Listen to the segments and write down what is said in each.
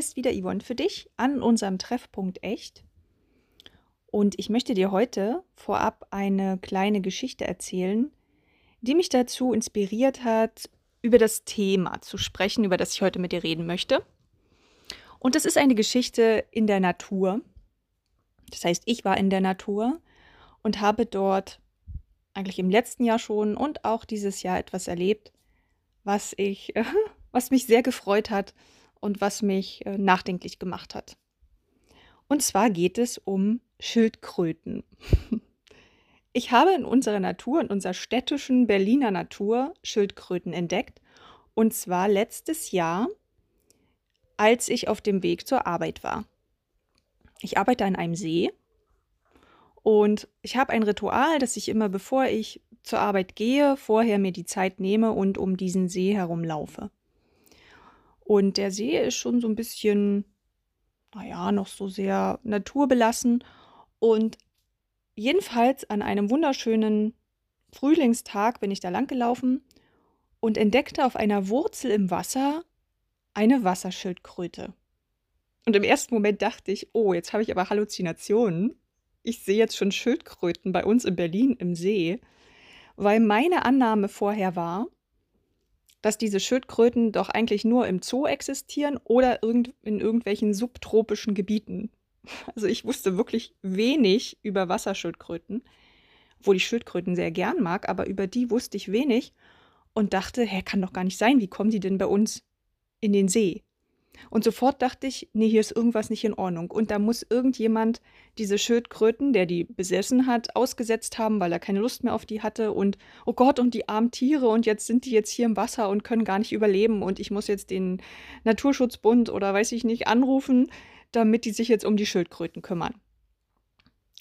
ist wieder Yvonne für dich an unserem Treffpunkt Echt. Und ich möchte dir heute vorab eine kleine Geschichte erzählen, die mich dazu inspiriert hat, über das Thema zu sprechen, über das ich heute mit dir reden möchte. Und das ist eine Geschichte in der Natur. Das heißt, ich war in der Natur und habe dort eigentlich im letzten Jahr schon und auch dieses Jahr etwas erlebt, was ich, was mich sehr gefreut hat und was mich äh, nachdenklich gemacht hat. Und zwar geht es um Schildkröten. Ich habe in unserer Natur, in unserer städtischen Berliner Natur Schildkröten entdeckt. Und zwar letztes Jahr, als ich auf dem Weg zur Arbeit war. Ich arbeite an einem See und ich habe ein Ritual, dass ich immer, bevor ich zur Arbeit gehe, vorher mir die Zeit nehme und um diesen See herumlaufe. Und der See ist schon so ein bisschen, naja, noch so sehr naturbelassen. Und jedenfalls an einem wunderschönen Frühlingstag bin ich da lang gelaufen und entdeckte auf einer Wurzel im Wasser eine Wasserschildkröte. Und im ersten Moment dachte ich, oh, jetzt habe ich aber Halluzinationen. Ich sehe jetzt schon Schildkröten bei uns in Berlin im See, weil meine Annahme vorher war, dass diese Schildkröten doch eigentlich nur im Zoo existieren oder irgend in irgendwelchen subtropischen Gebieten. Also ich wusste wirklich wenig über Wasserschildkröten, wo die Schildkröten sehr gern mag, aber über die wusste ich wenig und dachte, hä, kann doch gar nicht sein, wie kommen die denn bei uns in den See? Und sofort dachte ich, nee, hier ist irgendwas nicht in Ordnung. Und da muss irgendjemand diese Schildkröten, der die besessen hat, ausgesetzt haben, weil er keine Lust mehr auf die hatte. Und oh Gott, und die armen Tiere, und jetzt sind die jetzt hier im Wasser und können gar nicht überleben. Und ich muss jetzt den Naturschutzbund oder weiß ich nicht anrufen, damit die sich jetzt um die Schildkröten kümmern.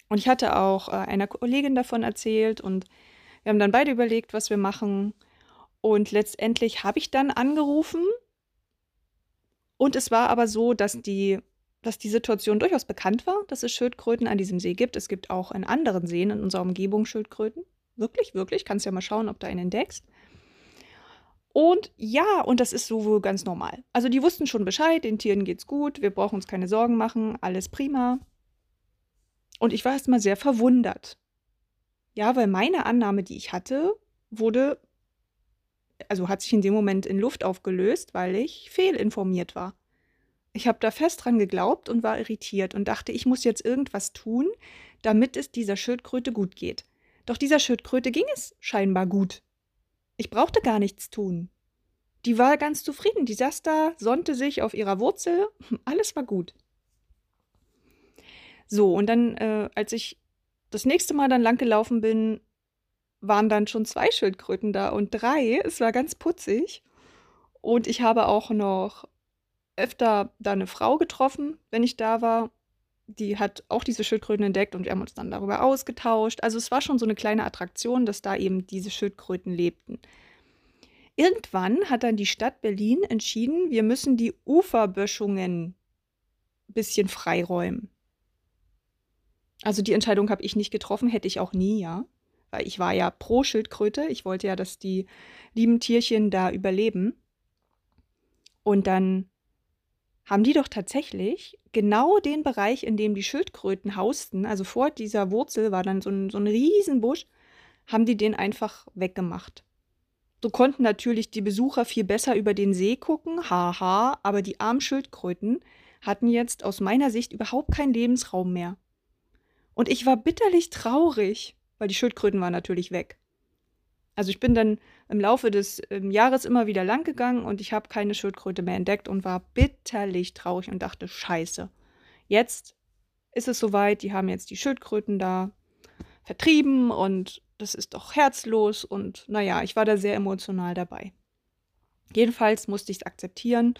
Und ich hatte auch äh, einer Kollegin davon erzählt und wir haben dann beide überlegt, was wir machen. Und letztendlich habe ich dann angerufen und es war aber so, dass die, dass die Situation durchaus bekannt war, dass es Schildkröten an diesem See gibt. Es gibt auch in anderen Seen in unserer Umgebung Schildkröten. Wirklich, wirklich. Kannst ja mal schauen, ob du einen entdeckst. Und ja, und das ist so wohl ganz normal. Also die wussten schon Bescheid, den Tieren geht's gut, wir brauchen uns keine Sorgen machen, alles prima. Und ich war erstmal sehr verwundert. Ja, weil meine Annahme, die ich hatte, wurde also hat sich in dem Moment in Luft aufgelöst, weil ich fehlinformiert war. Ich habe da fest dran geglaubt und war irritiert und dachte, ich muss jetzt irgendwas tun, damit es dieser Schildkröte gut geht. Doch dieser Schildkröte ging es scheinbar gut. Ich brauchte gar nichts tun. Die war ganz zufrieden, die saß da, sonnte sich auf ihrer Wurzel, alles war gut. So, und dann, äh, als ich das nächste Mal dann langgelaufen bin, waren dann schon zwei Schildkröten da und drei. Es war ganz putzig. Und ich habe auch noch öfter da eine Frau getroffen, wenn ich da war. Die hat auch diese Schildkröten entdeckt und wir haben uns dann darüber ausgetauscht. Also es war schon so eine kleine Attraktion, dass da eben diese Schildkröten lebten. Irgendwann hat dann die Stadt Berlin entschieden, wir müssen die Uferböschungen ein bisschen freiräumen. Also die Entscheidung habe ich nicht getroffen, hätte ich auch nie, ja weil ich war ja pro Schildkröte. Ich wollte ja, dass die lieben Tierchen da überleben. Und dann haben die doch tatsächlich genau den Bereich, in dem die Schildkröten hausten, also vor dieser Wurzel war dann so ein, so ein Riesenbusch, haben die den einfach weggemacht. So konnten natürlich die Besucher viel besser über den See gucken, haha, aber die armen Schildkröten hatten jetzt aus meiner Sicht überhaupt keinen Lebensraum mehr. Und ich war bitterlich traurig weil die Schildkröten waren natürlich weg. Also ich bin dann im Laufe des ähm, Jahres immer wieder lang gegangen und ich habe keine Schildkröte mehr entdeckt und war bitterlich traurig und dachte, scheiße, jetzt ist es soweit, die haben jetzt die Schildkröten da vertrieben und das ist doch herzlos und naja, ich war da sehr emotional dabei. Jedenfalls musste ich es akzeptieren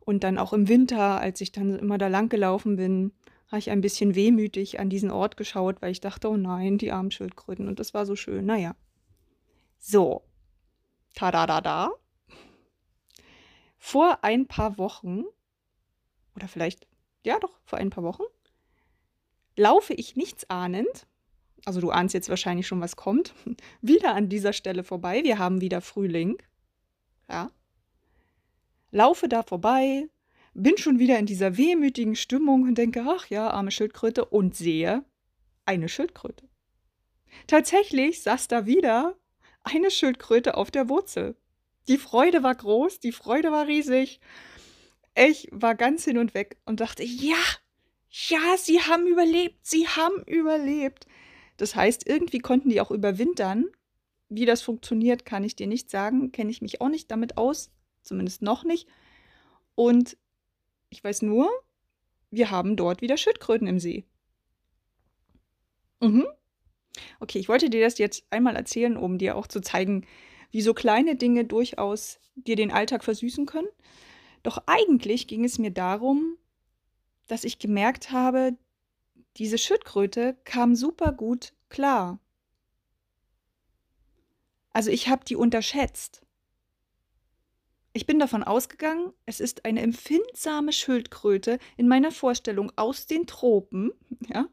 und dann auch im Winter, als ich dann immer da lang gelaufen bin, habe ich ein bisschen wehmütig an diesen Ort geschaut, weil ich dachte, oh nein, die armen Schildkröten. Und das war so schön. Naja. So. Tada da da. Vor ein paar Wochen, oder vielleicht, ja doch, vor ein paar Wochen, laufe ich nichts ahnend, also du ahnst jetzt wahrscheinlich schon, was kommt, wieder an dieser Stelle vorbei. Wir haben wieder Frühling. Ja. Laufe da vorbei, bin schon wieder in dieser wehmütigen Stimmung und denke, ach ja, arme Schildkröte, und sehe eine Schildkröte. Tatsächlich saß da wieder eine Schildkröte auf der Wurzel. Die Freude war groß, die Freude war riesig. Ich war ganz hin und weg und dachte, ja, ja, sie haben überlebt, sie haben überlebt. Das heißt, irgendwie konnten die auch überwintern. Wie das funktioniert, kann ich dir nicht sagen, kenne ich mich auch nicht damit aus, zumindest noch nicht. Und ich weiß nur, wir haben dort wieder Schildkröten im See. Mhm. Okay, ich wollte dir das jetzt einmal erzählen, um dir auch zu zeigen, wie so kleine Dinge durchaus dir den Alltag versüßen können. Doch eigentlich ging es mir darum, dass ich gemerkt habe, diese Schildkröte kam super gut klar. Also ich habe die unterschätzt. Ich bin davon ausgegangen, es ist eine empfindsame Schildkröte in meiner Vorstellung aus den Tropen, ja,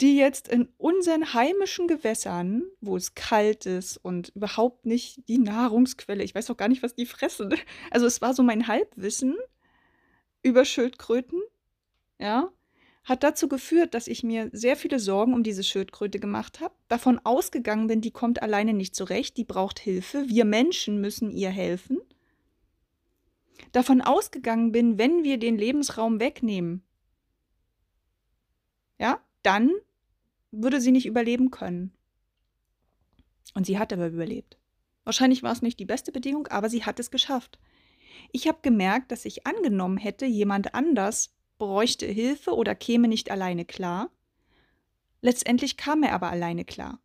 die jetzt in unseren heimischen Gewässern, wo es kalt ist und überhaupt nicht die Nahrungsquelle, ich weiß auch gar nicht, was die fressen. Also es war so mein Halbwissen über Schildkröten, ja, hat dazu geführt, dass ich mir sehr viele Sorgen um diese Schildkröte gemacht habe, davon ausgegangen bin, die kommt alleine nicht zurecht, die braucht Hilfe, wir Menschen müssen ihr helfen. Davon ausgegangen bin, wenn wir den Lebensraum wegnehmen, ja, dann würde sie nicht überleben können. Und sie hat aber überlebt. Wahrscheinlich war es nicht die beste Bedingung, aber sie hat es geschafft. Ich habe gemerkt, dass ich angenommen hätte, jemand anders bräuchte Hilfe oder käme nicht alleine klar. Letztendlich kam er aber alleine klar.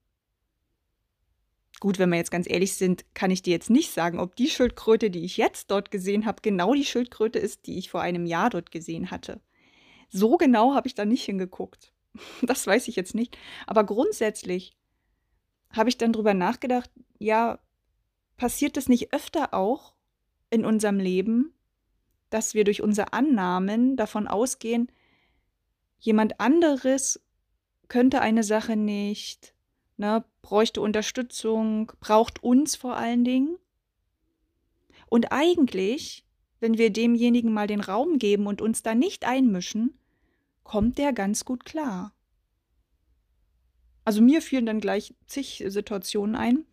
Gut, wenn wir jetzt ganz ehrlich sind, kann ich dir jetzt nicht sagen, ob die Schildkröte, die ich jetzt dort gesehen habe, genau die Schildkröte ist, die ich vor einem Jahr dort gesehen hatte. So genau habe ich da nicht hingeguckt. Das weiß ich jetzt nicht. Aber grundsätzlich habe ich dann drüber nachgedacht, ja, passiert es nicht öfter auch in unserem Leben, dass wir durch unsere Annahmen davon ausgehen, jemand anderes könnte eine Sache nicht, ne, bräuchte Unterstützung, braucht uns vor allen Dingen. Und eigentlich, wenn wir demjenigen mal den Raum geben und uns da nicht einmischen, kommt der ganz gut klar. Also mir fielen dann gleich zig Situationen ein.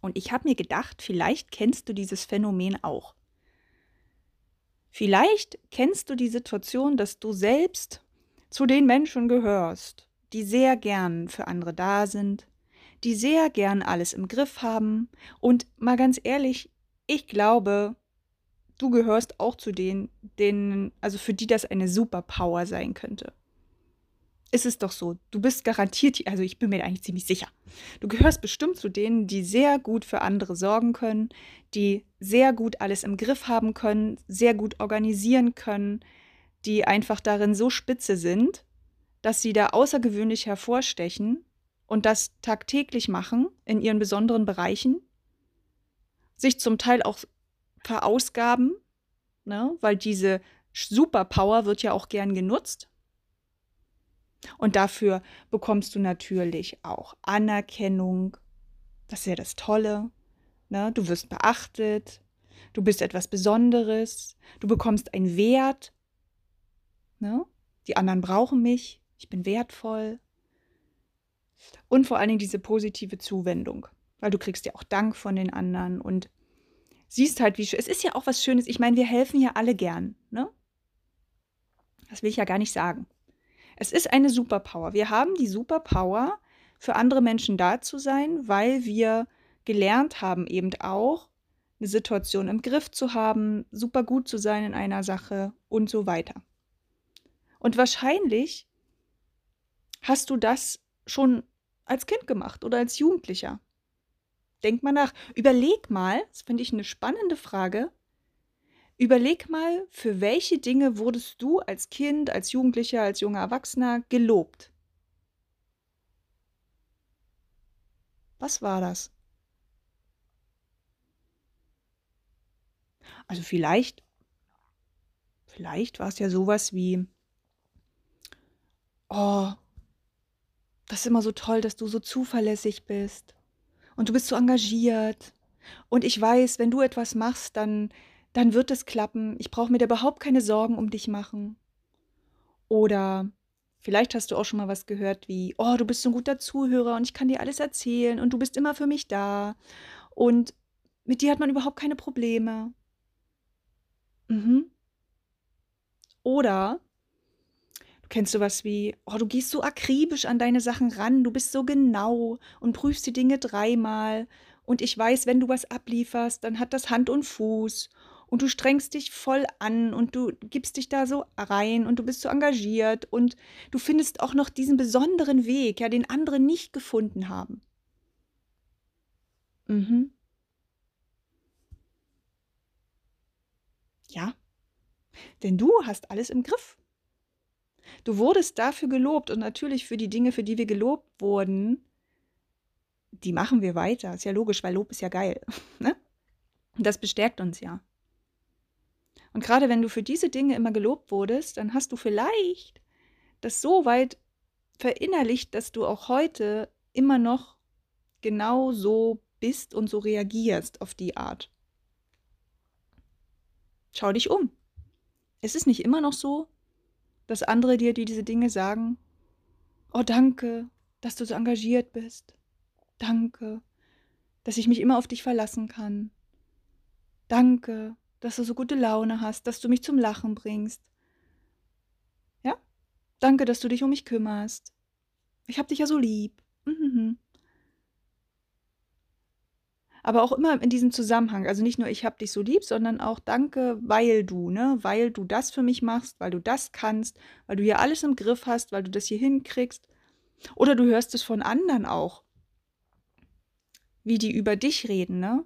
Und ich habe mir gedacht, vielleicht kennst du dieses Phänomen auch. Vielleicht kennst du die Situation, dass du selbst zu den Menschen gehörst, die sehr gern für andere da sind, die sehr gern alles im Griff haben. Und mal ganz ehrlich, ich glaube, du gehörst auch zu denen, denen, also für die das eine Superpower sein könnte. Ist es doch so. Du bist garantiert, also ich bin mir eigentlich ziemlich sicher. Du gehörst bestimmt zu denen, die sehr gut für andere sorgen können, die sehr gut alles im Griff haben können, sehr gut organisieren können, die einfach darin so spitze sind, dass sie da außergewöhnlich hervorstechen und das tagtäglich machen in ihren besonderen Bereichen, sich zum Teil auch verausgaben, ne? weil diese Superpower wird ja auch gern genutzt. Und dafür bekommst du natürlich auch Anerkennung. Das ist ja das Tolle. Ne? Du wirst beachtet. Du bist etwas Besonderes. Du bekommst einen Wert. Ne? Die anderen brauchen mich. Ich bin wertvoll. Und vor allen Dingen diese positive Zuwendung. Weil du kriegst ja auch Dank von den anderen und siehst halt, wie schön. Es ist ja auch was Schönes. Ich meine, wir helfen ja alle gern. Ne? Das will ich ja gar nicht sagen. Es ist eine Superpower. Wir haben die Superpower, für andere Menschen da zu sein, weil wir gelernt haben, eben auch eine Situation im Griff zu haben, super gut zu sein in einer Sache und so weiter. Und wahrscheinlich hast du das schon als Kind gemacht oder als Jugendlicher. Denk mal nach. Überleg mal, das finde ich eine spannende Frage. Überleg mal, für welche Dinge wurdest du als Kind, als Jugendlicher, als junger Erwachsener gelobt? Was war das? Also vielleicht, vielleicht war es ja sowas wie, oh, das ist immer so toll, dass du so zuverlässig bist und du bist so engagiert. Und ich weiß, wenn du etwas machst, dann dann wird es klappen. Ich brauche mir da überhaupt keine Sorgen um dich machen. Oder vielleicht hast du auch schon mal was gehört wie, oh, du bist so ein guter Zuhörer und ich kann dir alles erzählen und du bist immer für mich da und mit dir hat man überhaupt keine Probleme. Mhm. Oder du kennst sowas wie, oh, du gehst so akribisch an deine Sachen ran, du bist so genau und prüfst die Dinge dreimal und ich weiß, wenn du was ablieferst, dann hat das Hand und Fuß und du strengst dich voll an und du gibst dich da so rein und du bist so engagiert und du findest auch noch diesen besonderen Weg, ja, den andere nicht gefunden haben. Mhm. Ja, denn du hast alles im Griff. Du wurdest dafür gelobt und natürlich für die Dinge, für die wir gelobt wurden, die machen wir weiter. Ist ja logisch, weil Lob ist ja geil. Ne? Das bestärkt uns ja. Und gerade wenn du für diese Dinge immer gelobt wurdest, dann hast du vielleicht das so weit verinnerlicht, dass du auch heute immer noch genau so bist und so reagierst auf die Art. Schau dich um. Es ist nicht immer noch so, dass andere dir die diese Dinge sagen, oh danke, dass du so engagiert bist. Danke, dass ich mich immer auf dich verlassen kann. Danke, dass du so gute Laune hast, dass du mich zum Lachen bringst. Ja? Danke, dass du dich um mich kümmerst. Ich hab dich ja so lieb. Mhm. Aber auch immer in diesem Zusammenhang. Also nicht nur ich hab dich so lieb, sondern auch danke, weil du, ne? Weil du das für mich machst, weil du das kannst, weil du hier alles im Griff hast, weil du das hier hinkriegst. Oder du hörst es von anderen auch. Wie die über dich reden, ne?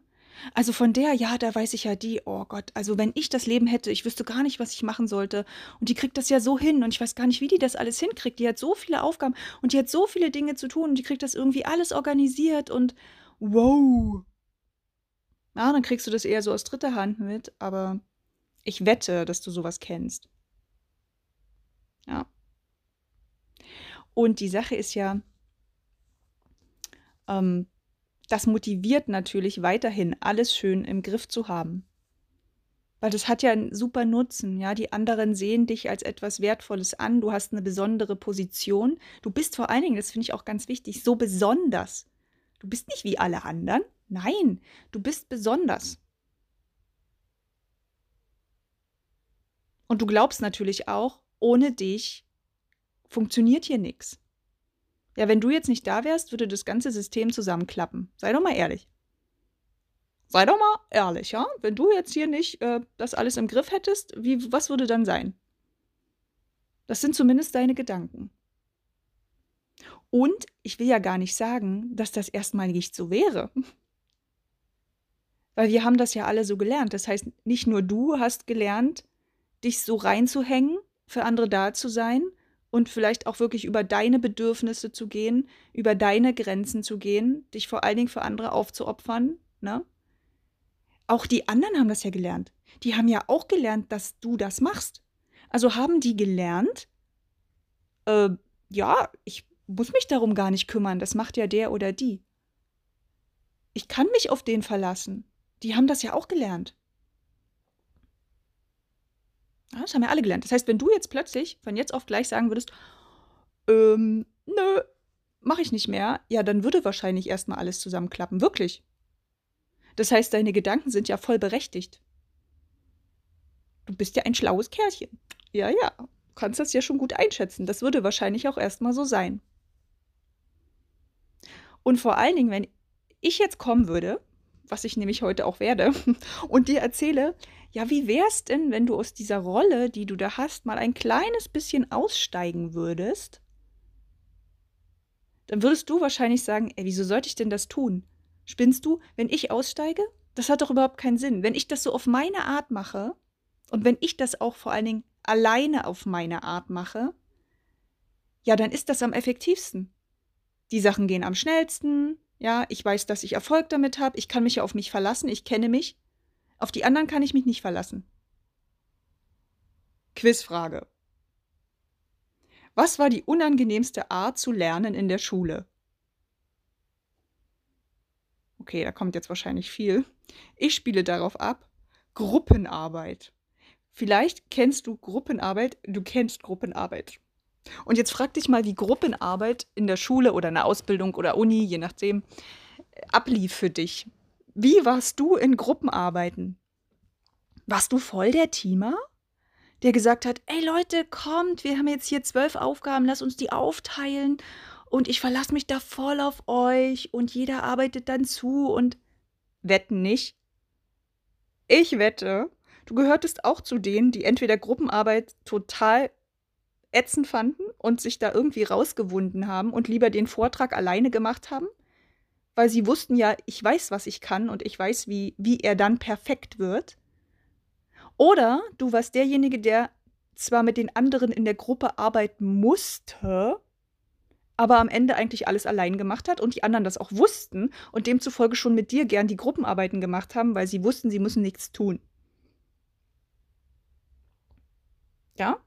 Also von der, ja, da weiß ich ja die, oh Gott, also wenn ich das Leben hätte, ich wüsste gar nicht, was ich machen sollte. Und die kriegt das ja so hin und ich weiß gar nicht, wie die das alles hinkriegt. Die hat so viele Aufgaben und die hat so viele Dinge zu tun und die kriegt das irgendwie alles organisiert und wow. Na, dann kriegst du das eher so aus dritter Hand mit, aber ich wette, dass du sowas kennst. Ja. Und die Sache ist ja, ähm, das motiviert natürlich weiterhin, alles schön im Griff zu haben. Weil das hat ja einen super Nutzen, ja. Die anderen sehen dich als etwas Wertvolles an, du hast eine besondere Position. Du bist vor allen Dingen, das finde ich auch ganz wichtig, so besonders. Du bist nicht wie alle anderen. Nein, du bist besonders. Und du glaubst natürlich auch, ohne dich funktioniert hier nichts. Ja, wenn du jetzt nicht da wärst, würde das ganze System zusammenklappen. Sei doch mal ehrlich. Sei doch mal ehrlich, ja? Wenn du jetzt hier nicht äh, das alles im Griff hättest, wie, was würde dann sein? Das sind zumindest deine Gedanken. Und ich will ja gar nicht sagen, dass das erstmal nicht so wäre. Weil wir haben das ja alle so gelernt. Das heißt, nicht nur du hast gelernt, dich so reinzuhängen, für andere da zu sein, und vielleicht auch wirklich über deine Bedürfnisse zu gehen, über deine Grenzen zu gehen, dich vor allen Dingen für andere aufzuopfern. Ne? Auch die anderen haben das ja gelernt. Die haben ja auch gelernt, dass du das machst. Also haben die gelernt, äh, ja, ich muss mich darum gar nicht kümmern, das macht ja der oder die. Ich kann mich auf den verlassen. Die haben das ja auch gelernt. Das haben ja alle gelernt. Das heißt, wenn du jetzt plötzlich von jetzt auf gleich sagen würdest, ähm, nö, mache ich nicht mehr, ja, dann würde wahrscheinlich erstmal alles zusammenklappen. Wirklich. Das heißt, deine Gedanken sind ja voll berechtigt. Du bist ja ein schlaues Kerlchen. Ja, ja, du kannst das ja schon gut einschätzen. Das würde wahrscheinlich auch erstmal so sein. Und vor allen Dingen, wenn ich jetzt kommen würde, was ich nämlich heute auch werde, und dir erzähle, ja, wie wär's denn, wenn du aus dieser Rolle, die du da hast, mal ein kleines bisschen aussteigen würdest? Dann würdest du wahrscheinlich sagen, ey, wieso sollte ich denn das tun? Spinnst du, wenn ich aussteige? Das hat doch überhaupt keinen Sinn. Wenn ich das so auf meine Art mache und wenn ich das auch vor allen Dingen alleine auf meine Art mache, ja, dann ist das am effektivsten. Die Sachen gehen am schnellsten, ja, ich weiß, dass ich Erfolg damit habe, ich kann mich ja auf mich verlassen, ich kenne mich. Auf die anderen kann ich mich nicht verlassen. Quizfrage. Was war die unangenehmste Art zu lernen in der Schule? Okay, da kommt jetzt wahrscheinlich viel. Ich spiele darauf ab. Gruppenarbeit. Vielleicht kennst du Gruppenarbeit, du kennst Gruppenarbeit. Und jetzt frag dich mal, wie Gruppenarbeit in der Schule oder in der Ausbildung oder Uni, je nachdem, ablief für dich. Wie warst du in Gruppenarbeiten? Warst du voll der Teamer? Der gesagt hat, ey Leute, kommt, wir haben jetzt hier zwölf Aufgaben, lass uns die aufteilen und ich verlasse mich da voll auf euch und jeder arbeitet dann zu und wetten nicht. Ich wette, du gehörtest auch zu denen, die entweder Gruppenarbeit total ätzend fanden und sich da irgendwie rausgewunden haben und lieber den Vortrag alleine gemacht haben, weil sie wussten ja, ich weiß, was ich kann und ich weiß, wie, wie er dann perfekt wird. Oder du warst derjenige, der zwar mit den anderen in der Gruppe arbeiten musste, aber am Ende eigentlich alles allein gemacht hat und die anderen das auch wussten und demzufolge schon mit dir gern die Gruppenarbeiten gemacht haben, weil sie wussten, sie müssen nichts tun. Ja?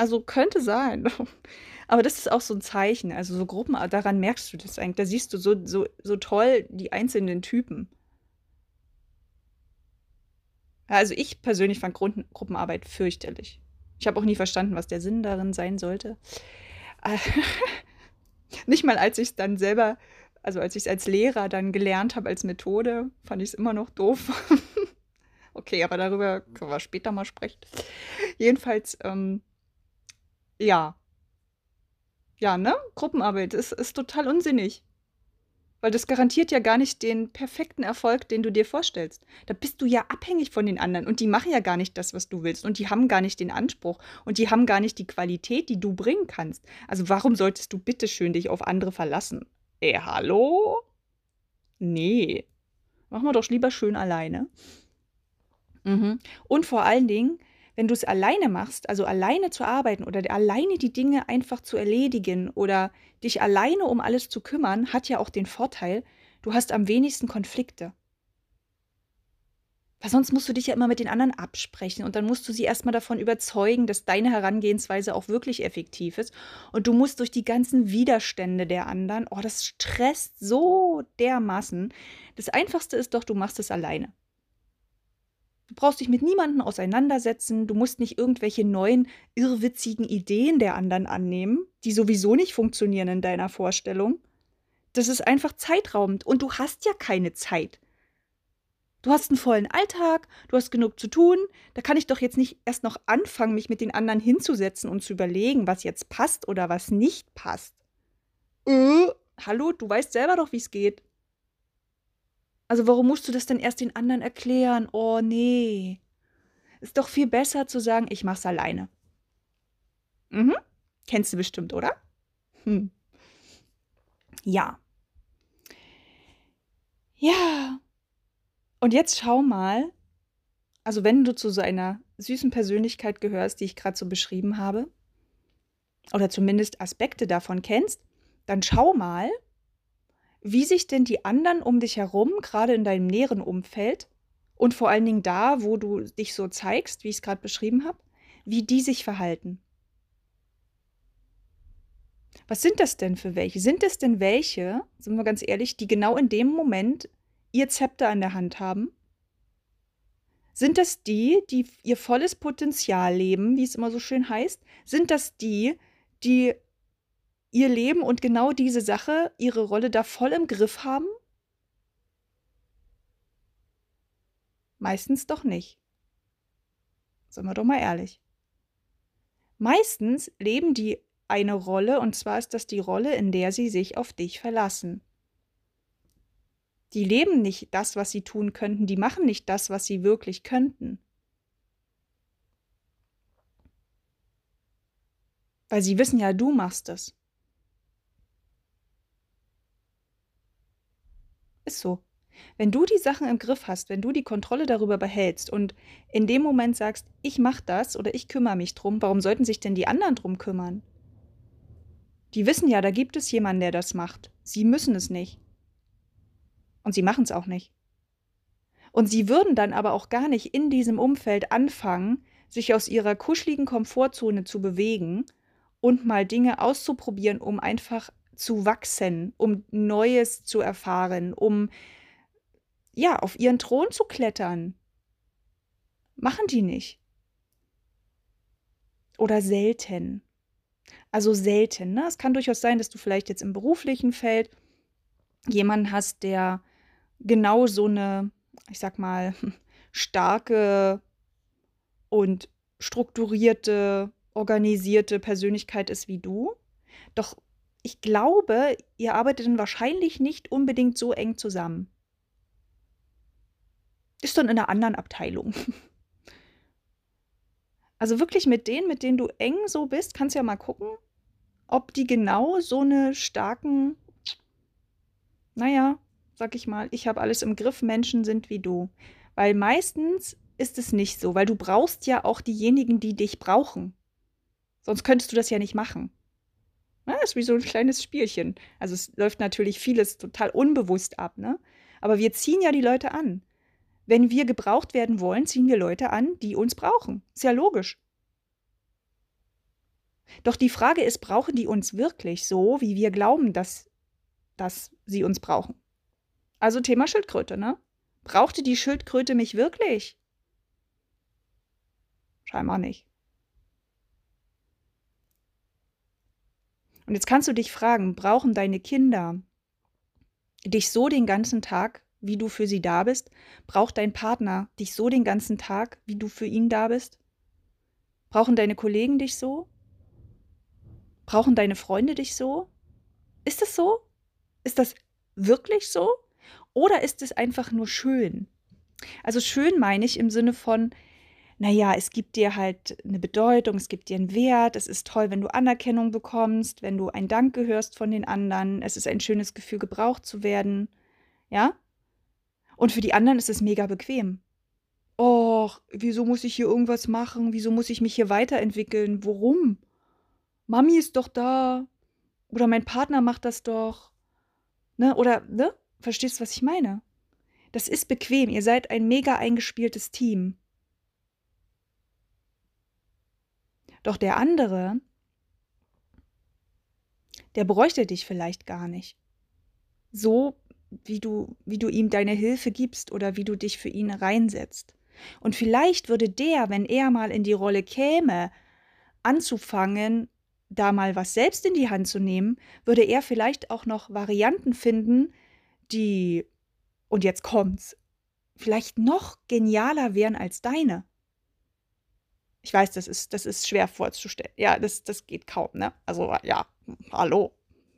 Also könnte sein. Aber das ist auch so ein Zeichen. Also so Gruppen, daran merkst du das eigentlich. Da siehst du so, so, so toll die einzelnen Typen. Also ich persönlich fand Grund Gruppenarbeit fürchterlich. Ich habe auch nie verstanden, was der Sinn darin sein sollte. Nicht mal als ich es dann selber, also als ich es als Lehrer dann gelernt habe als Methode, fand ich es immer noch doof. okay, aber darüber können wir später mal sprechen. Jedenfalls, ähm, ja. Ja, ne? Gruppenarbeit ist, ist total unsinnig. Weil das garantiert ja gar nicht den perfekten Erfolg, den du dir vorstellst. Da bist du ja abhängig von den anderen und die machen ja gar nicht das, was du willst und die haben gar nicht den Anspruch und die haben gar nicht die Qualität, die du bringen kannst. Also warum solltest du bitteschön dich auf andere verlassen? Ey, hallo? Nee. Machen wir doch lieber schön alleine. Mhm. Und vor allen Dingen, wenn du es alleine machst, also alleine zu arbeiten oder alleine die Dinge einfach zu erledigen oder dich alleine um alles zu kümmern, hat ja auch den Vorteil, du hast am wenigsten Konflikte. Weil sonst musst du dich ja immer mit den anderen absprechen und dann musst du sie erstmal davon überzeugen, dass deine Herangehensweise auch wirklich effektiv ist. Und du musst durch die ganzen Widerstände der anderen, oh, das stresst so dermaßen. Das Einfachste ist doch, du machst es alleine. Du brauchst dich mit niemandem auseinandersetzen, du musst nicht irgendwelche neuen, irrwitzigen Ideen der anderen annehmen, die sowieso nicht funktionieren in deiner Vorstellung. Das ist einfach zeitraubend und du hast ja keine Zeit. Du hast einen vollen Alltag, du hast genug zu tun, da kann ich doch jetzt nicht erst noch anfangen, mich mit den anderen hinzusetzen und zu überlegen, was jetzt passt oder was nicht passt. Äh, hallo, du weißt selber doch, wie es geht. Also warum musst du das denn erst den anderen erklären? Oh nee. Ist doch viel besser zu sagen, ich mach's alleine. Mhm. Kennst du bestimmt, oder? Hm. Ja. Ja. Und jetzt schau mal, also wenn du zu so einer süßen Persönlichkeit gehörst, die ich gerade so beschrieben habe, oder zumindest Aspekte davon kennst, dann schau mal, wie sich denn die anderen um dich herum, gerade in deinem näheren Umfeld und vor allen Dingen da, wo du dich so zeigst, wie ich es gerade beschrieben habe, wie die sich verhalten. Was sind das denn für welche? Sind es denn welche, sind wir ganz ehrlich, die genau in dem Moment ihr Zepter an der Hand haben? Sind das die, die ihr volles Potenzial leben, wie es immer so schön heißt? Sind das die, die ihr Leben und genau diese Sache, ihre Rolle da voll im Griff haben? Meistens doch nicht. Sagen wir doch mal ehrlich. Meistens leben die eine Rolle, und zwar ist das die Rolle, in der sie sich auf dich verlassen. Die leben nicht das, was sie tun könnten, die machen nicht das, was sie wirklich könnten. Weil sie wissen ja, du machst es. Ist so. Wenn du die Sachen im Griff hast, wenn du die Kontrolle darüber behältst und in dem Moment sagst, ich mach das oder ich kümmere mich drum, warum sollten sich denn die anderen drum kümmern? Die wissen ja, da gibt es jemanden, der das macht. Sie müssen es nicht. Und sie machen es auch nicht. Und sie würden dann aber auch gar nicht in diesem Umfeld anfangen, sich aus ihrer kuscheligen Komfortzone zu bewegen und mal Dinge auszuprobieren, um einfach zu wachsen, um Neues zu erfahren, um ja, auf ihren Thron zu klettern. Machen die nicht. Oder selten. Also selten. Ne? Es kann durchaus sein, dass du vielleicht jetzt im beruflichen Feld jemanden hast, der genau so eine, ich sag mal, starke und strukturierte, organisierte Persönlichkeit ist wie du. Doch ich glaube, ihr arbeitet dann wahrscheinlich nicht unbedingt so eng zusammen. Ist dann in einer anderen Abteilung. Also wirklich mit denen, mit denen du eng so bist, kannst du ja mal gucken, ob die genau so eine starken, naja, sag ich mal, ich habe alles im Griff, Menschen sind wie du. Weil meistens ist es nicht so, weil du brauchst ja auch diejenigen, die dich brauchen. Sonst könntest du das ja nicht machen. Na, das ist wie so ein kleines Spielchen. Also es läuft natürlich vieles total unbewusst ab, ne? Aber wir ziehen ja die Leute an. Wenn wir gebraucht werden wollen, ziehen wir Leute an, die uns brauchen. Ist ja logisch. Doch die Frage ist, brauchen die uns wirklich so, wie wir glauben, dass, dass sie uns brauchen? Also Thema Schildkröte, ne? Brauchte die Schildkröte mich wirklich? Scheinbar nicht. Und jetzt kannst du dich fragen, brauchen deine Kinder dich so den ganzen Tag, wie du für sie da bist? Braucht dein Partner dich so den ganzen Tag, wie du für ihn da bist? Brauchen deine Kollegen dich so? Brauchen deine Freunde dich so? Ist das so? Ist das wirklich so? Oder ist es einfach nur schön? Also schön meine ich im Sinne von, naja, es gibt dir halt eine Bedeutung, es gibt dir einen Wert, es ist toll, wenn du Anerkennung bekommst, wenn du ein Danke hörst von den anderen, es ist ein schönes Gefühl, gebraucht zu werden, ja? Und für die anderen ist es mega bequem. Och, wieso muss ich hier irgendwas machen? Wieso muss ich mich hier weiterentwickeln? Warum? Mami ist doch da. Oder mein Partner macht das doch. Ne? Oder, ne? Verstehst du, was ich meine? Das ist bequem. Ihr seid ein mega eingespieltes Team. Doch der andere, der bräuchte dich vielleicht gar nicht. So wie du, wie du ihm deine Hilfe gibst oder wie du dich für ihn reinsetzt. Und vielleicht würde der, wenn er mal in die Rolle käme, anzufangen, da mal was selbst in die Hand zu nehmen, würde er vielleicht auch noch Varianten finden, die, und jetzt kommt's, vielleicht noch genialer wären als deine. Ich weiß, das ist, das ist schwer vorzustellen. Ja, das, das geht kaum, ne? Also, ja, hallo,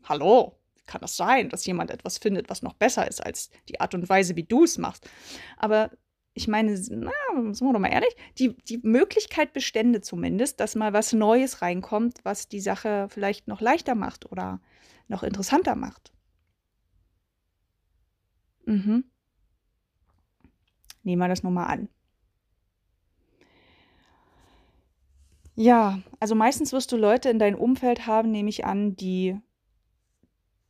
hallo, kann das sein, dass jemand etwas findet, was noch besser ist als die Art und Weise, wie du es machst. Aber ich meine, na, sind wir doch mal ehrlich, die, die Möglichkeit bestände zumindest, dass mal was Neues reinkommt, was die Sache vielleicht noch leichter macht oder noch interessanter macht. Mhm. Nehmen wir das nur mal an. Ja, also meistens wirst du Leute in deinem Umfeld haben, nehme ich an, die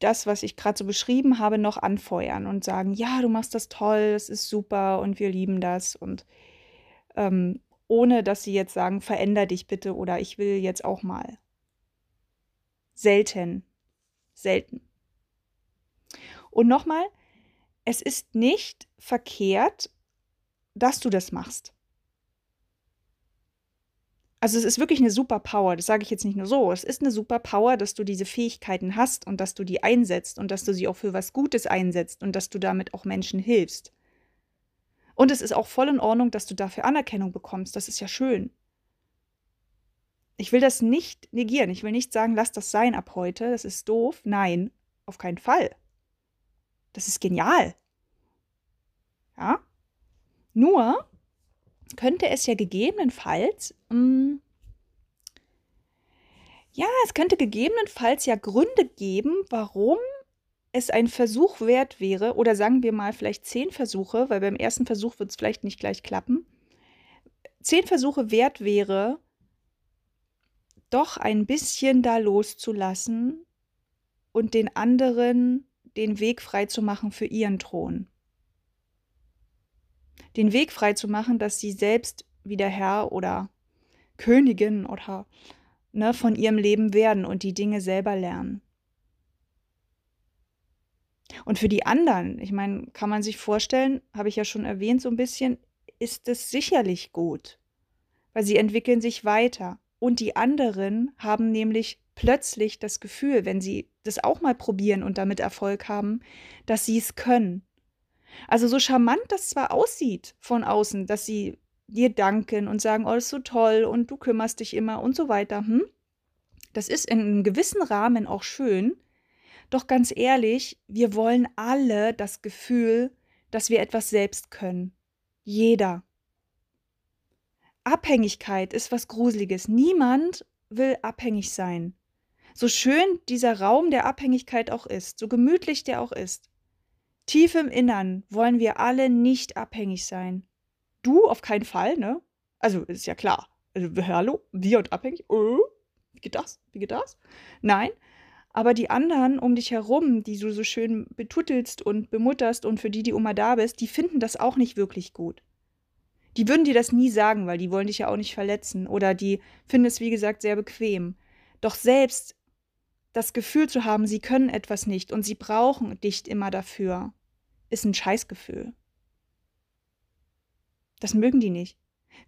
das, was ich gerade so beschrieben habe, noch anfeuern und sagen, ja, du machst das toll, es ist super und wir lieben das. Und ähm, ohne dass sie jetzt sagen, veränder dich bitte oder ich will jetzt auch mal. Selten. Selten. Und nochmal, es ist nicht verkehrt, dass du das machst. Also es ist wirklich eine Superpower, das sage ich jetzt nicht nur so. Es ist eine Superpower, dass du diese Fähigkeiten hast und dass du die einsetzt und dass du sie auch für was Gutes einsetzt und dass du damit auch Menschen hilfst. Und es ist auch voll in Ordnung, dass du dafür Anerkennung bekommst. Das ist ja schön. Ich will das nicht negieren. Ich will nicht sagen, lass das sein ab heute. Das ist doof. Nein, auf keinen Fall. Das ist genial. Ja? Nur könnte es ja gegebenenfalls, mh, hm, ja, es könnte gegebenenfalls ja Gründe geben, warum es ein Versuch wert wäre, oder sagen wir mal vielleicht zehn Versuche, weil beim ersten Versuch wird es vielleicht nicht gleich klappen, zehn Versuche wert wäre, doch ein bisschen da loszulassen und den anderen den Weg frei zu machen für ihren Thron den Weg frei zu machen, dass sie selbst wieder Herr oder Königin oder ne, von ihrem Leben werden und die Dinge selber lernen. Und für die anderen, ich meine, kann man sich vorstellen, habe ich ja schon erwähnt, so ein bisschen, ist es sicherlich gut, weil sie entwickeln sich weiter. Und die anderen haben nämlich plötzlich das Gefühl, wenn sie das auch mal probieren und damit Erfolg haben, dass sie es können. Also so charmant das zwar aussieht von außen, dass sie dir danken und sagen, oh, das ist so toll und du kümmerst dich immer und so weiter. Hm? Das ist in einem gewissen Rahmen auch schön. Doch ganz ehrlich, wir wollen alle das Gefühl, dass wir etwas selbst können. Jeder. Abhängigkeit ist was Gruseliges. Niemand will abhängig sein. So schön dieser Raum der Abhängigkeit auch ist, so gemütlich der auch ist. Tief im Innern wollen wir alle nicht abhängig sein. Du auf keinen Fall, ne? Also ist ja klar. Also, hallo, wir und abhängig? Oh, wie geht das? Wie geht das? Nein. Aber die anderen um dich herum, die du so schön betuttelst und bemutterst und für die, die immer da bist, die finden das auch nicht wirklich gut. Die würden dir das nie sagen, weil die wollen dich ja auch nicht verletzen. Oder die finden es, wie gesagt, sehr bequem. Doch selbst das Gefühl zu haben, sie können etwas nicht und sie brauchen dich immer dafür, ist ein Scheißgefühl. Das mögen die nicht.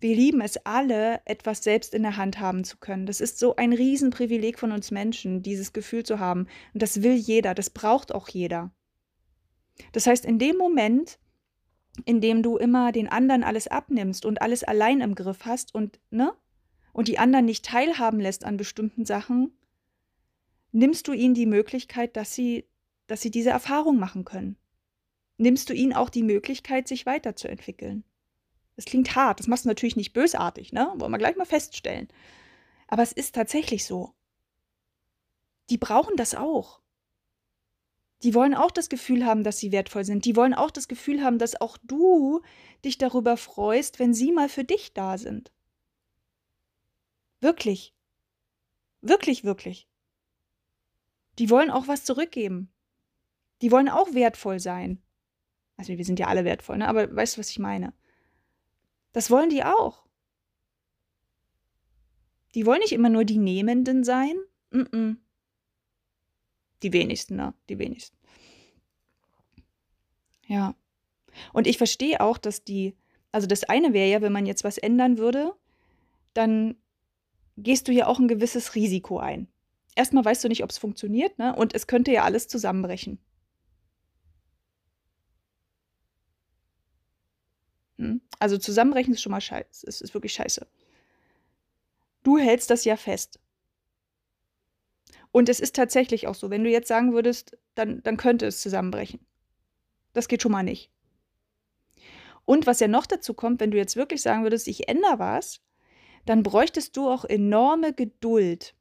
Wir lieben es alle, etwas selbst in der Hand haben zu können. Das ist so ein Riesenprivileg von uns Menschen, dieses Gefühl zu haben. Und das will jeder, das braucht auch jeder. Das heißt, in dem Moment, in dem du immer den anderen alles abnimmst und alles allein im Griff hast und, ne, und die anderen nicht teilhaben lässt an bestimmten Sachen, nimmst du ihnen die Möglichkeit, dass sie, dass sie diese Erfahrung machen können. Nimmst du ihnen auch die Möglichkeit, sich weiterzuentwickeln. Das klingt hart, das machst du natürlich nicht bösartig, ne? Wollen wir gleich mal feststellen. Aber es ist tatsächlich so. Die brauchen das auch. Die wollen auch das Gefühl haben, dass sie wertvoll sind. Die wollen auch das Gefühl haben, dass auch du dich darüber freust, wenn sie mal für dich da sind. Wirklich. Wirklich, wirklich. Die wollen auch was zurückgeben. Die wollen auch wertvoll sein. Also wir sind ja alle wertvoll, ne? Aber weißt du, was ich meine? Das wollen die auch. Die wollen nicht immer nur die Nehmenden sein. Mm -mm. Die wenigsten, ne? Die wenigsten. Ja. Und ich verstehe auch, dass die, also das eine wäre ja, wenn man jetzt was ändern würde, dann gehst du ja auch ein gewisses Risiko ein erstmal weißt du nicht, ob es funktioniert, ne? Und es könnte ja alles zusammenbrechen. Hm? Also zusammenbrechen ist schon mal scheiße. Es ist wirklich scheiße. Du hältst das ja fest. Und es ist tatsächlich auch so, wenn du jetzt sagen würdest, dann, dann könnte es zusammenbrechen. Das geht schon mal nicht. Und was ja noch dazu kommt, wenn du jetzt wirklich sagen würdest, ich ändere was, dann bräuchtest du auch enorme Geduld.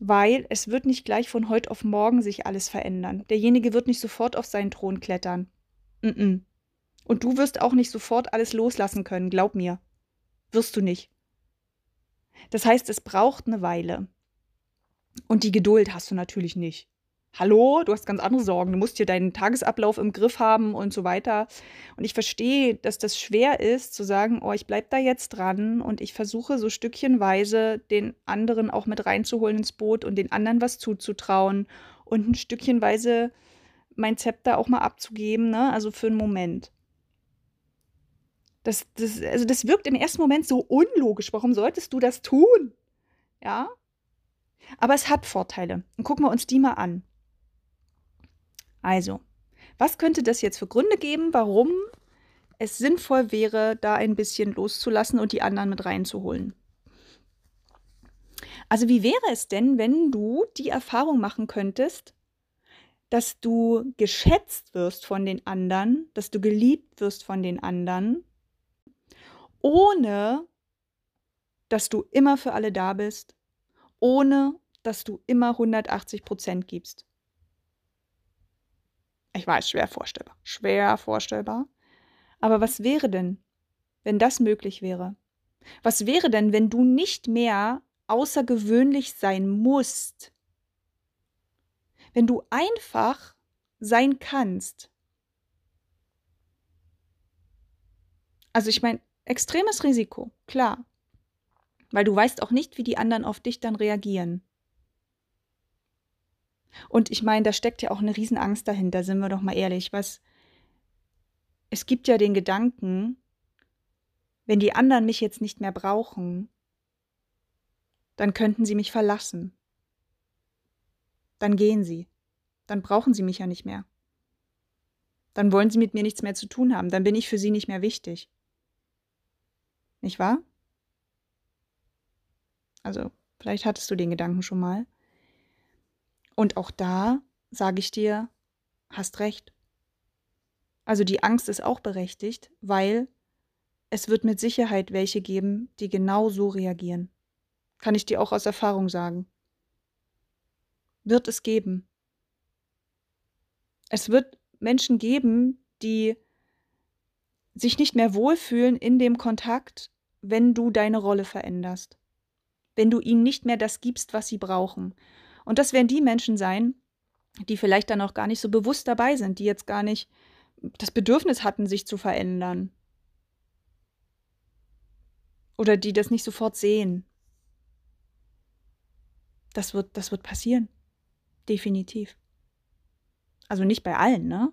Weil es wird nicht gleich von heute auf morgen sich alles verändern. Derjenige wird nicht sofort auf seinen Thron klettern. Mm -mm. Und du wirst auch nicht sofort alles loslassen können, glaub mir. Wirst du nicht. Das heißt, es braucht eine Weile. Und die Geduld hast du natürlich nicht hallo, du hast ganz andere Sorgen, du musst hier deinen Tagesablauf im Griff haben und so weiter. Und ich verstehe, dass das schwer ist, zu sagen, oh, ich bleibe da jetzt dran und ich versuche so stückchenweise den anderen auch mit reinzuholen ins Boot und den anderen was zuzutrauen und ein Stückchenweise mein Zepter auch mal abzugeben, ne? also für einen Moment. Das, das, also das wirkt im ersten Moment so unlogisch. Warum solltest du das tun? Ja. Aber es hat Vorteile. Und gucken wir uns die mal an. Also, was könnte das jetzt für Gründe geben, warum es sinnvoll wäre, da ein bisschen loszulassen und die anderen mit reinzuholen? Also, wie wäre es denn, wenn du die Erfahrung machen könntest, dass du geschätzt wirst von den anderen, dass du geliebt wirst von den anderen, ohne dass du immer für alle da bist, ohne dass du immer 180 Prozent gibst. Ich weiß, schwer vorstellbar. Schwer vorstellbar. Aber was wäre denn, wenn das möglich wäre? Was wäre denn, wenn du nicht mehr außergewöhnlich sein musst? Wenn du einfach sein kannst? Also ich meine, extremes Risiko, klar. Weil du weißt auch nicht, wie die anderen auf dich dann reagieren. Und ich meine, da steckt ja auch eine Riesenangst dahinter, sind wir doch mal ehrlich. Was, es gibt ja den Gedanken, wenn die anderen mich jetzt nicht mehr brauchen, dann könnten sie mich verlassen. Dann gehen sie. Dann brauchen sie mich ja nicht mehr. Dann wollen sie mit mir nichts mehr zu tun haben. Dann bin ich für sie nicht mehr wichtig. Nicht wahr? Also, vielleicht hattest du den Gedanken schon mal. Und auch da sage ich dir, hast recht. Also die Angst ist auch berechtigt, weil es wird mit Sicherheit welche geben, die genau so reagieren. Kann ich dir auch aus Erfahrung sagen. Wird es geben. Es wird Menschen geben, die sich nicht mehr wohlfühlen in dem Kontakt, wenn du deine Rolle veränderst. Wenn du ihnen nicht mehr das gibst, was sie brauchen. Und das werden die Menschen sein, die vielleicht dann auch gar nicht so bewusst dabei sind, die jetzt gar nicht das Bedürfnis hatten, sich zu verändern. Oder die das nicht sofort sehen. Das wird, das wird passieren. Definitiv. Also nicht bei allen, ne?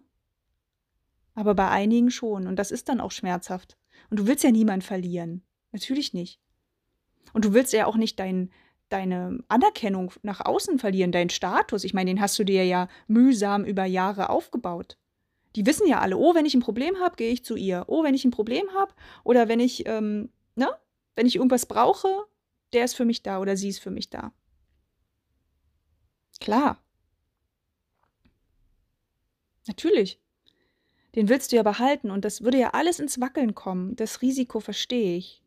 Aber bei einigen schon. Und das ist dann auch schmerzhaft. Und du willst ja niemand verlieren. Natürlich nicht. Und du willst ja auch nicht dein, deine Anerkennung nach außen verlieren, deinen Status. Ich meine, den hast du dir ja mühsam über Jahre aufgebaut. Die wissen ja alle, oh, wenn ich ein Problem habe, gehe ich zu ihr. Oh, wenn ich ein Problem habe oder wenn ich, ähm, ne, wenn ich irgendwas brauche, der ist für mich da oder sie ist für mich da. Klar. Natürlich. Den willst du ja behalten und das würde ja alles ins Wackeln kommen. Das Risiko verstehe ich.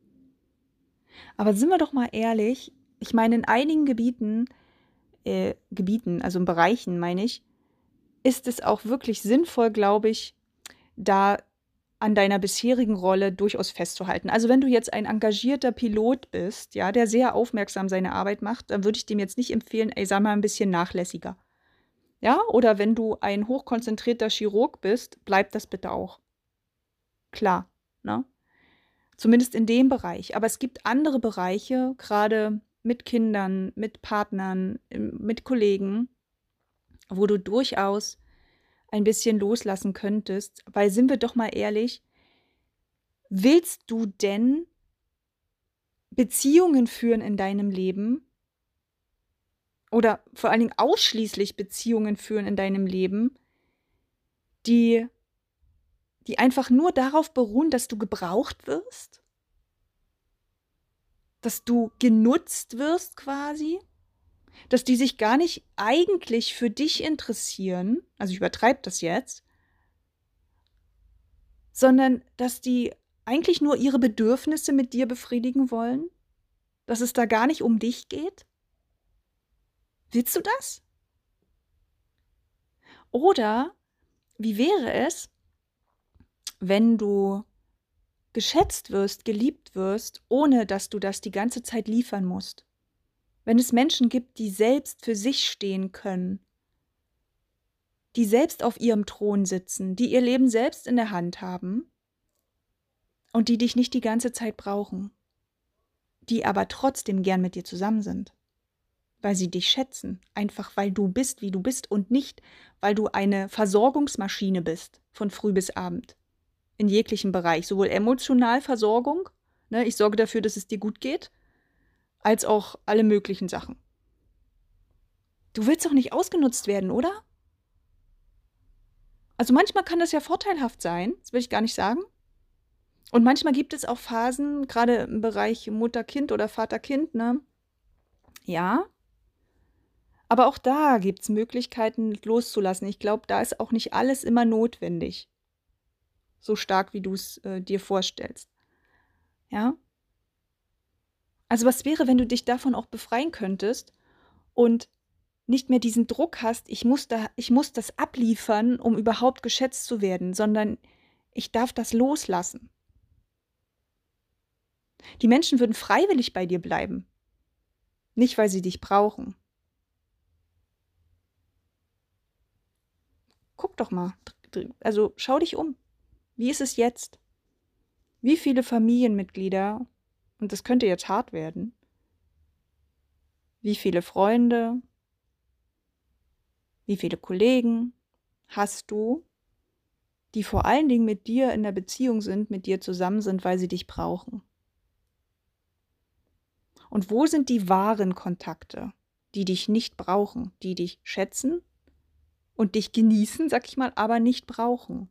Aber sind wir doch mal ehrlich, ich meine, in einigen Gebieten, äh, Gebieten, also in Bereichen meine ich, ist es auch wirklich sinnvoll, glaube ich, da an deiner bisherigen Rolle durchaus festzuhalten. Also wenn du jetzt ein engagierter Pilot bist, ja, der sehr aufmerksam seine Arbeit macht, dann würde ich dem jetzt nicht empfehlen, ey, sei mal ein bisschen nachlässiger. Ja, oder wenn du ein hochkonzentrierter Chirurg bist, bleib das bitte auch. Klar, ne? Zumindest in dem Bereich. Aber es gibt andere Bereiche, gerade mit Kindern, mit Partnern, mit Kollegen, wo du durchaus ein bisschen loslassen könntest, weil sind wir doch mal ehrlich, willst du denn Beziehungen führen in deinem Leben oder vor allen Dingen ausschließlich Beziehungen führen in deinem Leben, die die einfach nur darauf beruhen, dass du gebraucht wirst? Dass du genutzt wirst quasi? Dass die sich gar nicht eigentlich für dich interessieren, also ich übertreibe das jetzt, sondern dass die eigentlich nur ihre Bedürfnisse mit dir befriedigen wollen? Dass es da gar nicht um dich geht? Willst du das? Oder wie wäre es, wenn du geschätzt wirst, geliebt wirst, ohne dass du das die ganze Zeit liefern musst. Wenn es Menschen gibt, die selbst für sich stehen können, die selbst auf ihrem Thron sitzen, die ihr Leben selbst in der Hand haben und die dich nicht die ganze Zeit brauchen, die aber trotzdem gern mit dir zusammen sind, weil sie dich schätzen, einfach weil du bist, wie du bist und nicht, weil du eine Versorgungsmaschine bist von früh bis abend in jeglichem Bereich, sowohl emotional Versorgung, ne, ich sorge dafür, dass es dir gut geht, als auch alle möglichen Sachen. Du willst doch nicht ausgenutzt werden, oder? Also manchmal kann das ja vorteilhaft sein, das will ich gar nicht sagen. Und manchmal gibt es auch Phasen, gerade im Bereich Mutter-Kind oder Vater-Kind, ne? Ja. Aber auch da gibt es Möglichkeiten loszulassen. Ich glaube, da ist auch nicht alles immer notwendig so stark, wie du es äh, dir vorstellst. Ja? Also was wäre, wenn du dich davon auch befreien könntest und nicht mehr diesen Druck hast, ich muss, da, ich muss das abliefern, um überhaupt geschätzt zu werden, sondern ich darf das loslassen. Die Menschen würden freiwillig bei dir bleiben, nicht weil sie dich brauchen. Guck doch mal, also schau dich um. Wie ist es jetzt? Wie viele Familienmitglieder, und das könnte jetzt hart werden, wie viele Freunde, wie viele Kollegen hast du, die vor allen Dingen mit dir in der Beziehung sind, mit dir zusammen sind, weil sie dich brauchen? Und wo sind die wahren Kontakte, die dich nicht brauchen, die dich schätzen und dich genießen, sag ich mal, aber nicht brauchen?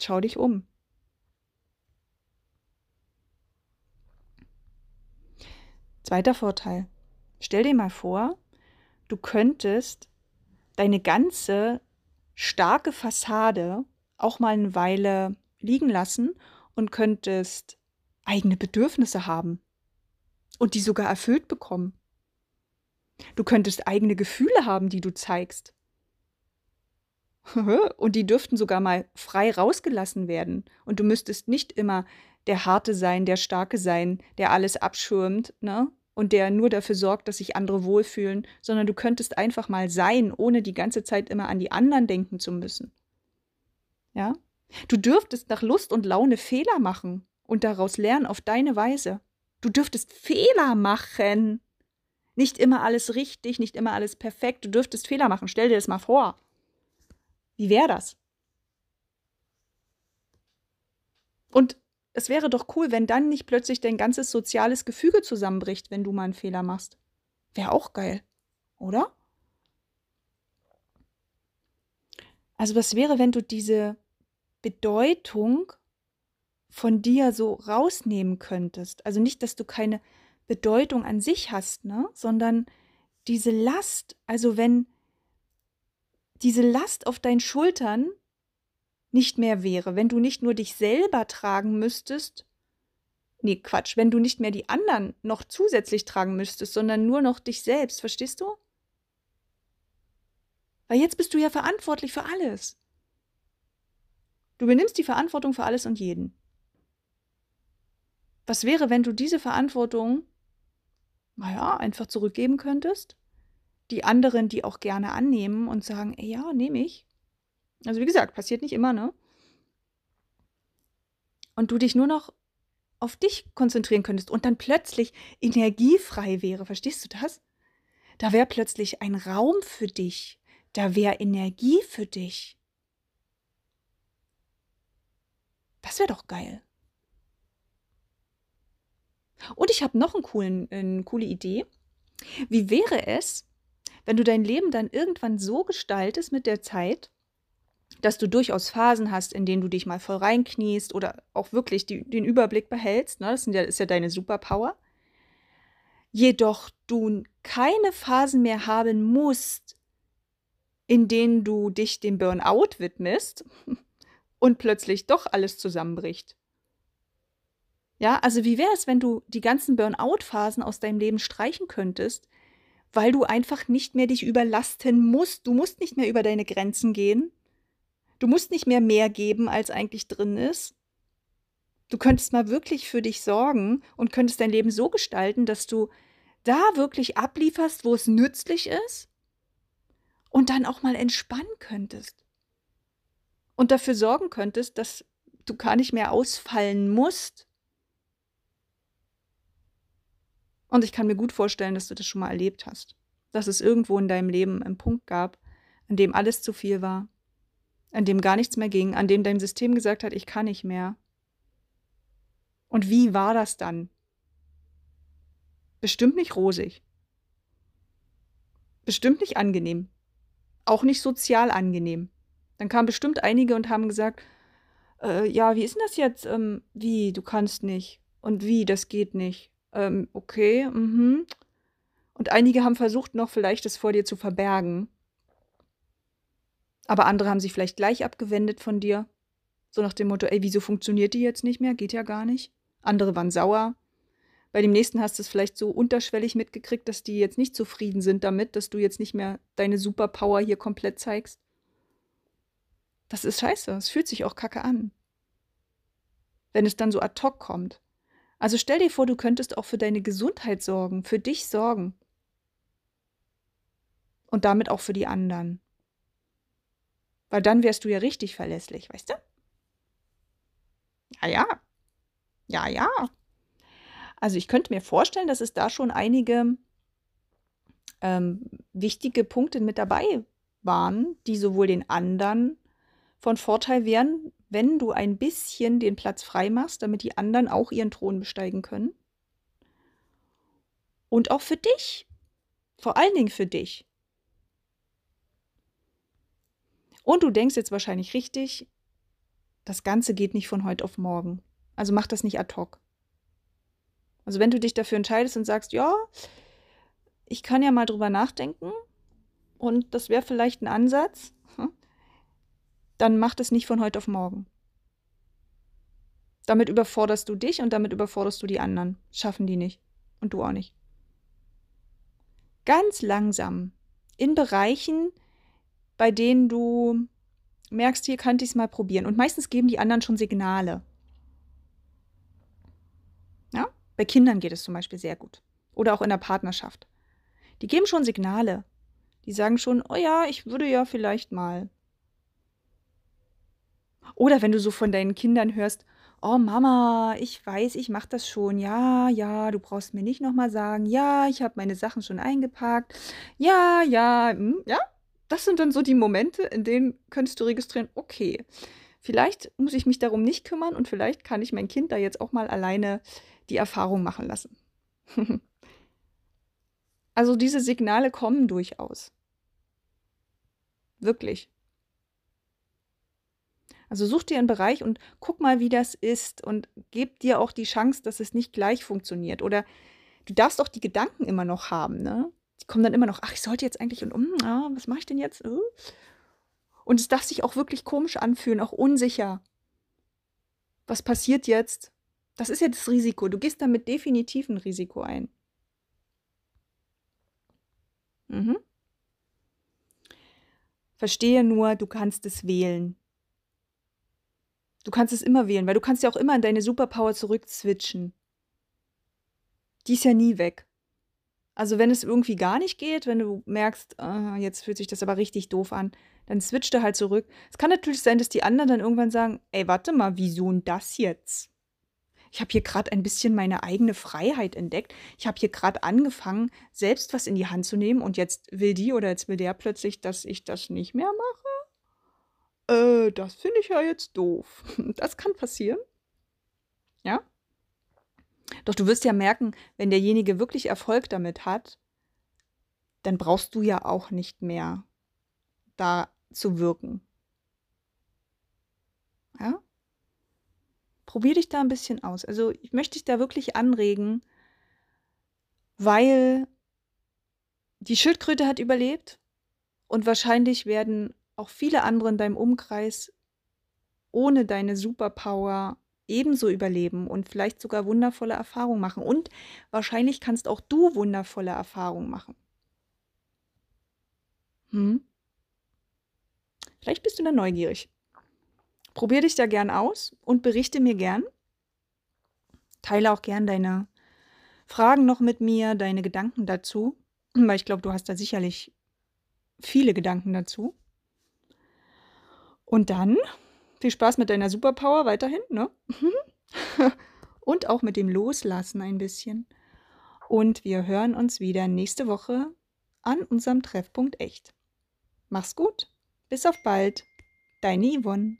Schau dich um. Zweiter Vorteil. Stell dir mal vor, du könntest deine ganze starke Fassade auch mal eine Weile liegen lassen und könntest eigene Bedürfnisse haben und die sogar erfüllt bekommen. Du könntest eigene Gefühle haben, die du zeigst. Und die dürften sogar mal frei rausgelassen werden. Und du müsstest nicht immer der Harte sein, der Starke sein, der alles abschirmt, ne? und der nur dafür sorgt, dass sich andere wohlfühlen, sondern du könntest einfach mal sein, ohne die ganze Zeit immer an die anderen denken zu müssen. Ja? Du dürftest nach Lust und Laune Fehler machen und daraus lernen auf deine Weise. Du dürftest Fehler machen. Nicht immer alles richtig, nicht immer alles perfekt. Du dürftest Fehler machen. Stell dir das mal vor. Wie wäre das? Und es wäre doch cool, wenn dann nicht plötzlich dein ganzes soziales Gefüge zusammenbricht, wenn du mal einen Fehler machst. Wäre auch geil, oder? Also was wäre, wenn du diese Bedeutung von dir so rausnehmen könntest? Also nicht, dass du keine Bedeutung an sich hast, ne? sondern diese Last, also wenn diese Last auf deinen Schultern nicht mehr wäre, wenn du nicht nur dich selber tragen müsstest, nee, Quatsch, wenn du nicht mehr die anderen noch zusätzlich tragen müsstest, sondern nur noch dich selbst, verstehst du? Weil jetzt bist du ja verantwortlich für alles. Du übernimmst die Verantwortung für alles und jeden. Was wäre, wenn du diese Verantwortung, naja, einfach zurückgeben könntest? Die anderen, die auch gerne annehmen und sagen, ey, ja, nehme ich. Also wie gesagt, passiert nicht immer, ne? Und du dich nur noch auf dich konzentrieren könntest und dann plötzlich energiefrei wäre, verstehst du das? Da wäre plötzlich ein Raum für dich, da wäre Energie für dich. Das wäre doch geil. Und ich habe noch einen coolen, eine coole Idee. Wie wäre es, wenn du dein Leben dann irgendwann so gestaltest mit der Zeit, dass du durchaus Phasen hast, in denen du dich mal voll reinkniest oder auch wirklich die, den Überblick behältst. Ne? Das ja, ist ja deine Superpower. Jedoch du keine Phasen mehr haben musst, in denen du dich dem Burnout widmest und plötzlich doch alles zusammenbricht. Ja, also wie wäre es, wenn du die ganzen Burnout-Phasen aus deinem Leben streichen könntest, weil du einfach nicht mehr dich überlasten musst. Du musst nicht mehr über deine Grenzen gehen. Du musst nicht mehr mehr geben, als eigentlich drin ist. Du könntest mal wirklich für dich sorgen und könntest dein Leben so gestalten, dass du da wirklich ablieferst, wo es nützlich ist und dann auch mal entspannen könntest. Und dafür sorgen könntest, dass du gar nicht mehr ausfallen musst. Und ich kann mir gut vorstellen, dass du das schon mal erlebt hast. Dass es irgendwo in deinem Leben einen Punkt gab, an dem alles zu viel war, an dem gar nichts mehr ging, an dem dein System gesagt hat, ich kann nicht mehr. Und wie war das dann? Bestimmt nicht rosig. Bestimmt nicht angenehm. Auch nicht sozial angenehm. Dann kamen bestimmt einige und haben gesagt, äh, ja, wie ist denn das jetzt? Ähm, wie, du kannst nicht. Und wie, das geht nicht. Ähm, okay, mhm. Und einige haben versucht, noch vielleicht das vor dir zu verbergen. Aber andere haben sich vielleicht gleich abgewendet von dir. So nach dem Motto, ey, wieso funktioniert die jetzt nicht mehr? Geht ja gar nicht. Andere waren sauer. Bei dem nächsten hast du es vielleicht so unterschwellig mitgekriegt, dass die jetzt nicht zufrieden sind damit, dass du jetzt nicht mehr deine Superpower hier komplett zeigst. Das ist scheiße. Es fühlt sich auch kacke an. Wenn es dann so ad hoc kommt. Also stell dir vor, du könntest auch für deine Gesundheit sorgen, für dich sorgen. Und damit auch für die anderen. Weil dann wärst du ja richtig verlässlich, weißt du? Ja, ja. Ja, ja. Also ich könnte mir vorstellen, dass es da schon einige ähm, wichtige Punkte mit dabei waren, die sowohl den anderen von Vorteil wären, wenn du ein bisschen den Platz frei machst, damit die anderen auch ihren Thron besteigen können. Und auch für dich. Vor allen Dingen für dich. Und du denkst jetzt wahrscheinlich richtig, das Ganze geht nicht von heute auf morgen. Also mach das nicht ad hoc. Also wenn du dich dafür entscheidest und sagst, ja, ich kann ja mal drüber nachdenken und das wäre vielleicht ein Ansatz, dann mach das nicht von heute auf morgen. Damit überforderst du dich und damit überforderst du die anderen. Schaffen die nicht. Und du auch nicht. Ganz langsam. In Bereichen, bei denen du merkst, hier könnte ich es mal probieren. Und meistens geben die anderen schon Signale. Ja? Bei Kindern geht es zum Beispiel sehr gut. Oder auch in der Partnerschaft. Die geben schon Signale. Die sagen schon, oh ja, ich würde ja vielleicht mal. Oder wenn du so von deinen Kindern hörst, oh Mama, ich weiß, ich mache das schon. Ja, ja, du brauchst mir nicht nochmal sagen, ja, ich habe meine Sachen schon eingepackt. Ja, ja, hm, ja. Das sind dann so die Momente, in denen könntest du registrieren, okay, vielleicht muss ich mich darum nicht kümmern und vielleicht kann ich mein Kind da jetzt auch mal alleine die Erfahrung machen lassen. also diese Signale kommen durchaus. Wirklich. Also such dir einen Bereich und guck mal, wie das ist und gib dir auch die Chance, dass es nicht gleich funktioniert. Oder du darfst auch die Gedanken immer noch haben, ne? Die kommen dann immer noch, ach, ich sollte jetzt eigentlich und um, ah, was mache ich denn jetzt? Äh? Und es darf sich auch wirklich komisch anfühlen, auch unsicher. Was passiert jetzt? Das ist ja das Risiko. Du gehst damit definitiv ein Risiko ein. Mhm. Verstehe nur, du kannst es wählen. Du kannst es immer wählen, weil du kannst ja auch immer in deine Superpower zurückswitchen. Die ist ja nie weg. Also wenn es irgendwie gar nicht geht, wenn du merkst, ah, jetzt fühlt sich das aber richtig doof an, dann switcht er halt zurück. Es kann natürlich sein, dass die anderen dann irgendwann sagen, ey, warte mal, wieso denn das jetzt? Ich habe hier gerade ein bisschen meine eigene Freiheit entdeckt. Ich habe hier gerade angefangen, selbst was in die Hand zu nehmen und jetzt will die oder jetzt will der plötzlich, dass ich das nicht mehr mache äh, das finde ich ja jetzt doof. Das kann passieren. Ja? Doch du wirst ja merken, wenn derjenige wirklich Erfolg damit hat, dann brauchst du ja auch nicht mehr da zu wirken. Ja? Probier dich da ein bisschen aus. Also ich möchte dich da wirklich anregen, weil die Schildkröte hat überlebt und wahrscheinlich werden auch viele andere in deinem Umkreis ohne deine Superpower ebenso überleben und vielleicht sogar wundervolle Erfahrungen machen. Und wahrscheinlich kannst auch du wundervolle Erfahrungen machen. Hm? Vielleicht bist du da neugierig. Probier dich da gern aus und berichte mir gern. Teile auch gern deine Fragen noch mit mir, deine Gedanken dazu, weil ich glaube, du hast da sicherlich viele Gedanken dazu. Und dann viel Spaß mit deiner Superpower weiterhin, ne? und auch mit dem Loslassen ein bisschen. Und wir hören uns wieder nächste Woche an unserem Treffpunkt Echt. Mach's gut, bis auf bald, deine Yvonne.